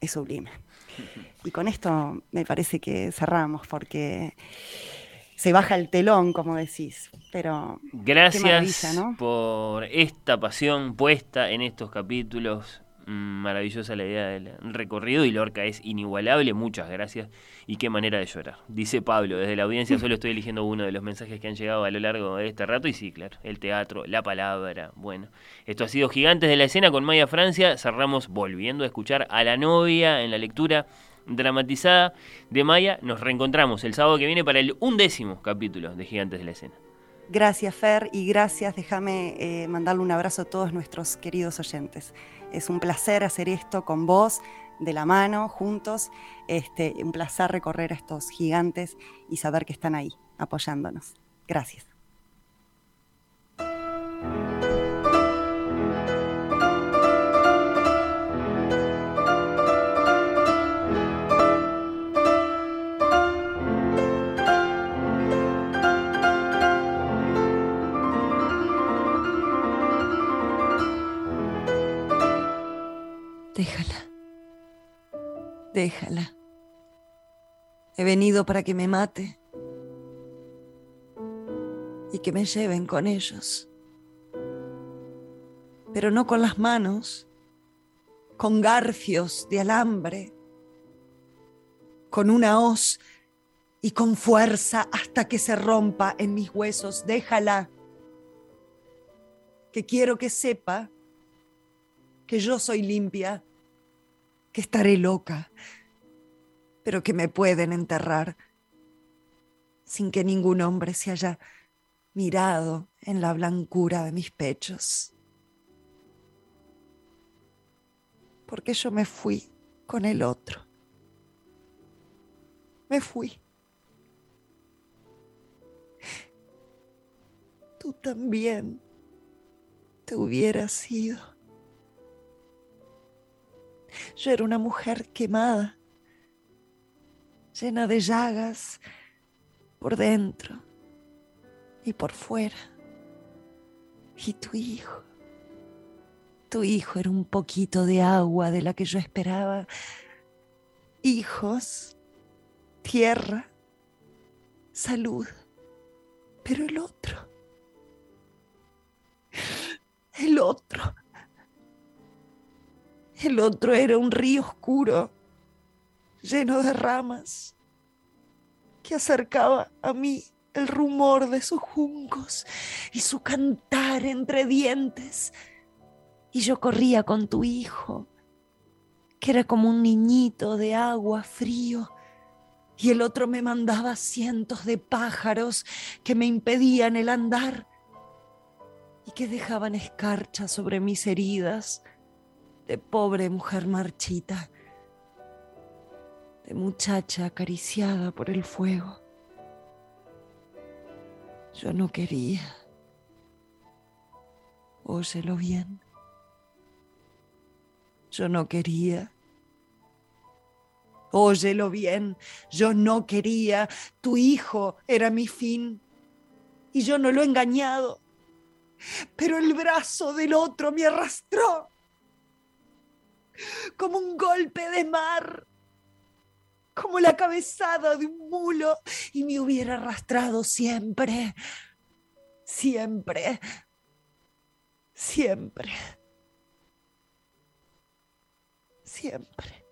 es sublime. Y con esto me parece que cerramos porque se baja el telón, como decís. Pero gracias por esta pasión puesta en estos capítulos maravillosa la idea del recorrido y Lorca es inigualable, muchas gracias y qué manera de llorar. Dice Pablo, desde la audiencia solo estoy eligiendo uno de los mensajes que han llegado a lo largo de este rato y sí, claro, el teatro, la palabra, bueno. Esto ha sido Gigantes de la Escena con Maya Francia, cerramos volviendo a escuchar a la novia en la lectura dramatizada de Maya, nos reencontramos el sábado que viene para el undécimo capítulo de Gigantes de la Escena. Gracias Fer y gracias, déjame eh, mandarle un abrazo a todos nuestros queridos oyentes. Es un placer hacer esto con vos, de la mano, juntos. Este, un placer recorrer a estos gigantes y saber que están ahí apoyándonos. Gracias. Déjala. Déjala. He venido para que me mate y que me lleven con ellos. Pero no con las manos, con garfios de alambre, con una hoz y con fuerza hasta que se rompa en mis huesos. Déjala, que quiero que sepa que yo soy limpia, que estaré loca, pero que me pueden enterrar sin que ningún hombre se haya mirado en la blancura de mis pechos. Porque yo me fui con el otro. Me fui. Tú también te hubieras ido. Yo era una mujer quemada, llena de llagas por dentro y por fuera. Y tu hijo, tu hijo era un poquito de agua de la que yo esperaba. Hijos, tierra, salud, pero el otro, el otro el otro era un río oscuro, lleno de ramas, que acercaba a mí el rumor de sus juncos y su cantar entre dientes. Y yo corría con tu hijo, que era como un niñito de agua frío, y el otro me mandaba cientos de pájaros que me impedían el andar y que dejaban escarcha sobre mis heridas de pobre mujer marchita, de muchacha acariciada por el fuego. Yo no quería. Óyelo bien. Yo no quería. Óyelo bien, yo no quería. Tu hijo era mi fin. Y yo no lo he engañado. Pero el brazo del otro me arrastró como un golpe de mar, como la cabezada de un mulo, y me hubiera arrastrado siempre, siempre, siempre, siempre.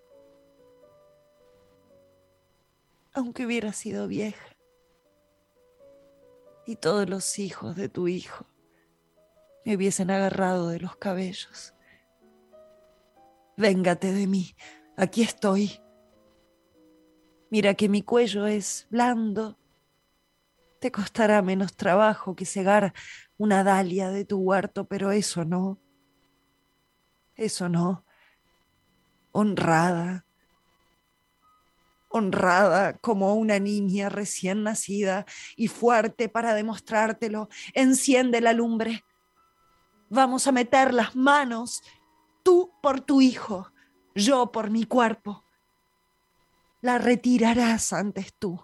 Aunque hubiera sido vieja y todos los hijos de tu hijo me hubiesen agarrado de los cabellos Véngate de mí, aquí estoy. Mira que mi cuello es blando. Te costará menos trabajo que cegar una dalia de tu huerto, pero eso no. Eso no. Honrada. Honrada como una niña recién nacida y fuerte para demostrártelo. Enciende la lumbre. Vamos a meter las manos tú por tu hijo, yo por mi cuerpo. La retirarás antes tú.